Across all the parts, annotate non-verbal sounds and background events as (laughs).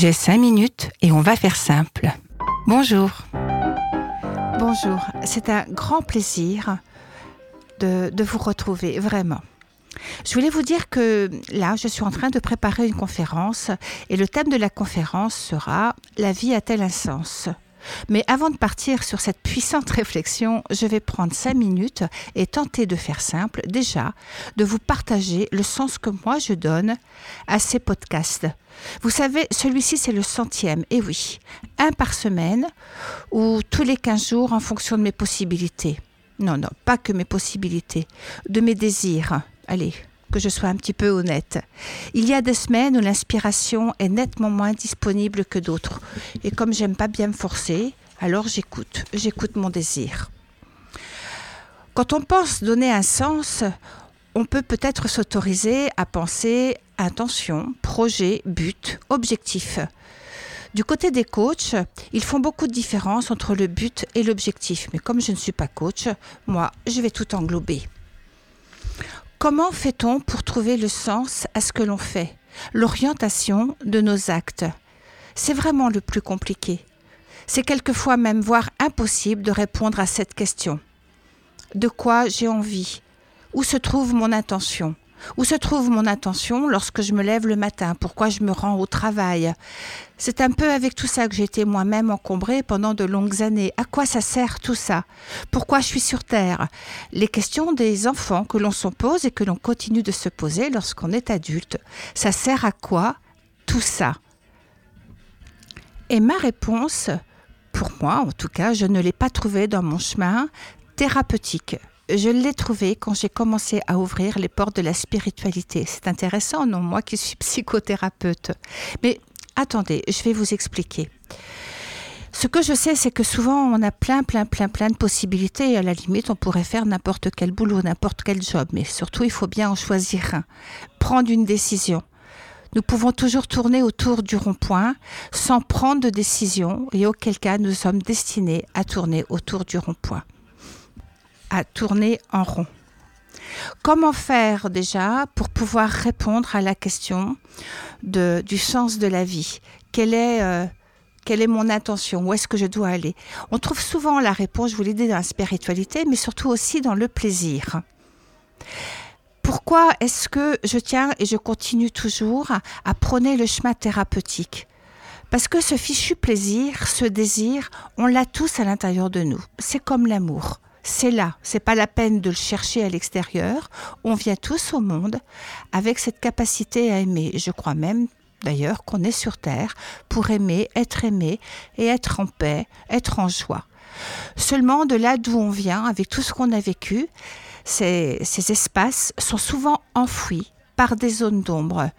J'ai cinq minutes et on va faire simple. Bonjour. Bonjour, c'est un grand plaisir de, de, vous retrouver, vraiment. Je voulais vous dire que là, je suis en train de préparer une conférence et le thème de la conférence sera La vie a-t-elle un sens? Mais avant de partir sur cette puissante réflexion, je vais prendre cinq minutes et tenter de faire simple, déjà, de vous partager le sens que moi je donne à ces podcasts. Vous savez, celui-ci c'est le centième, et oui, un par semaine ou tous les quinze jours en fonction de mes possibilités. Non, non, pas que mes possibilités, de mes désirs. Allez, que je sois un petit peu honnête. Il y a des semaines où l'inspiration est nettement moins disponible que d'autres. Et comme j'aime pas bien me forcer, alors j'écoute, j'écoute mon désir. Quand on pense donner un sens, on peut peut-être s'autoriser à penser intention, projet, but, objectif. Du côté des coachs, ils font beaucoup de différence entre le but et l'objectif. Mais comme je ne suis pas coach, moi, je vais tout englober. Comment fait-on pour trouver le sens à ce que l'on fait? L'orientation de nos actes. C'est vraiment le plus compliqué. C'est quelquefois même voire impossible de répondre à cette question. De quoi j'ai envie? Où se trouve mon intention? Où se trouve mon attention lorsque je me lève le matin? Pourquoi je me rends au travail? C'est un peu avec tout ça que j'ai été moi-même encombrée pendant de longues années. À quoi ça sert tout ça? Pourquoi je suis sur Terre? Les questions des enfants que l'on se pose et que l'on continue de se poser lorsqu'on est adulte. Ça sert à quoi tout ça? Et ma réponse, pour moi en tout cas, je ne l'ai pas trouvée dans mon chemin thérapeutique je l'ai trouvé quand j'ai commencé à ouvrir les portes de la spiritualité. C'est intéressant, non Moi qui suis psychothérapeute. Mais attendez, je vais vous expliquer. Ce que je sais, c'est que souvent on a plein, plein, plein, plein de possibilités. Et à la limite, on pourrait faire n'importe quel boulot, n'importe quel job. Mais surtout, il faut bien en choisir un. Prendre une décision. Nous pouvons toujours tourner autour du rond-point sans prendre de décision et auquel cas nous sommes destinés à tourner autour du rond-point à tourner en rond. Comment faire déjà pour pouvoir répondre à la question de, du sens de la vie? Quelle est, euh, quelle est mon intention? Où est-ce que je dois aller? On trouve souvent la réponse, je vous l'ai dit, dans la spiritualité, mais surtout aussi dans le plaisir. Pourquoi est-ce que je tiens et je continue toujours à prôner le chemin thérapeutique? Parce que ce fichu plaisir, ce désir, on l'a tous à l'intérieur de nous. C'est comme l'amour c'est là, c'est pas la peine de le chercher à l'extérieur. On vient tous au monde avec cette capacité à aimer. Je crois même d'ailleurs qu'on est sur terre pour aimer, être aimé et être en paix, être en joie. Seulement de là d'où on vient, avec tout ce qu'on a vécu, ces, ces espaces sont souvent enfouis par des zones d'ombre.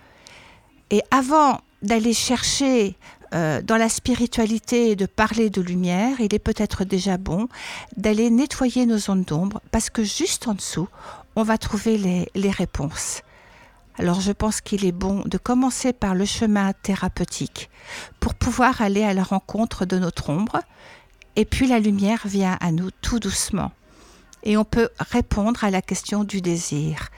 Et avant d'aller chercher euh, dans la spiritualité et de parler de lumière, il est peut-être déjà bon d'aller nettoyer nos zones d'ombre parce que juste en dessous, on va trouver les, les réponses. Alors je pense qu'il est bon de commencer par le chemin thérapeutique pour pouvoir aller à la rencontre de notre ombre et puis la lumière vient à nous tout doucement. Et on peut répondre à la question du désir.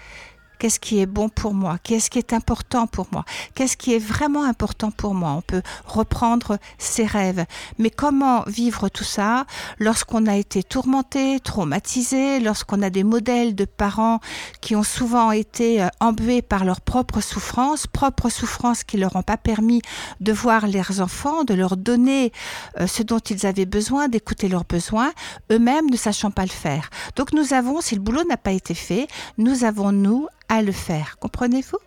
Qu'est-ce qui est bon pour moi Qu'est-ce qui est important pour moi Qu'est-ce qui est vraiment important pour moi On peut reprendre ses rêves. Mais comment vivre tout ça lorsqu'on a été tourmenté, traumatisé, lorsqu'on a des modèles de parents qui ont souvent été euh, embués par leurs propres souffrances, propres souffrances qui leur ont pas permis de voir leurs enfants, de leur donner euh, ce dont ils avaient besoin, d'écouter leurs besoins, eux-mêmes ne sachant pas le faire. Donc nous avons, si le boulot n'a pas été fait, nous avons, nous, à le faire. Comprenez-vous?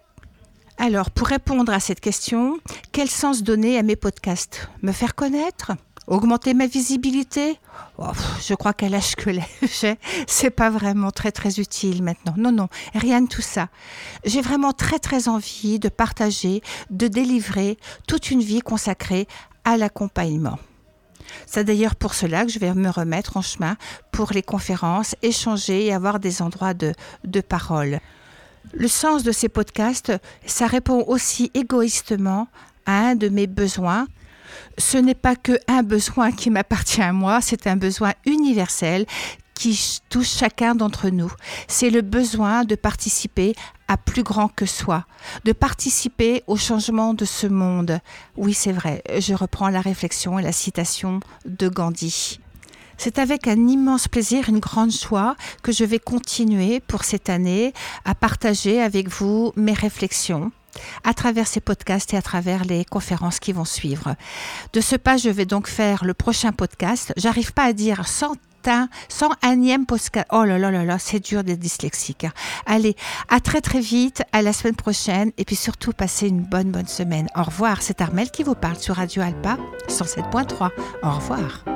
Alors, pour répondre à cette question, quel sens donner à mes podcasts? Me faire connaître? Augmenter ma visibilité? Oh, Je crois qu'à l'âge que (laughs) j'ai, c'est pas vraiment très très utile maintenant. Non, non, rien de tout ça. J'ai vraiment très très envie de partager, de délivrer toute une vie consacrée à l'accompagnement. C'est d'ailleurs pour cela que je vais me remettre en chemin pour les conférences, échanger et avoir des endroits de, de parole. Le sens de ces podcasts, ça répond aussi égoïstement à un de mes besoins. Ce n'est pas que un besoin qui m'appartient à moi, c'est un besoin universel qui touche chacun d'entre nous. C'est le besoin de participer à plus grand que soi, de participer au changement de ce monde. Oui, c'est vrai, je reprends la réflexion et la citation de Gandhi. C'est avec un immense plaisir, une grande joie que je vais continuer pour cette année à partager avec vous mes réflexions à travers ces podcasts et à travers les conférences qui vont suivre. De ce pas, je vais donc faire le prochain podcast. J'arrive pas à dire sans sans énième podcast. Oh là là là là, c'est dur d'être dyslexique. Allez, à très très vite, à la semaine prochaine et puis surtout passez une bonne bonne semaine. Au revoir, c'est Armel qui vous parle sur Radio Alpa 107.3. Au revoir.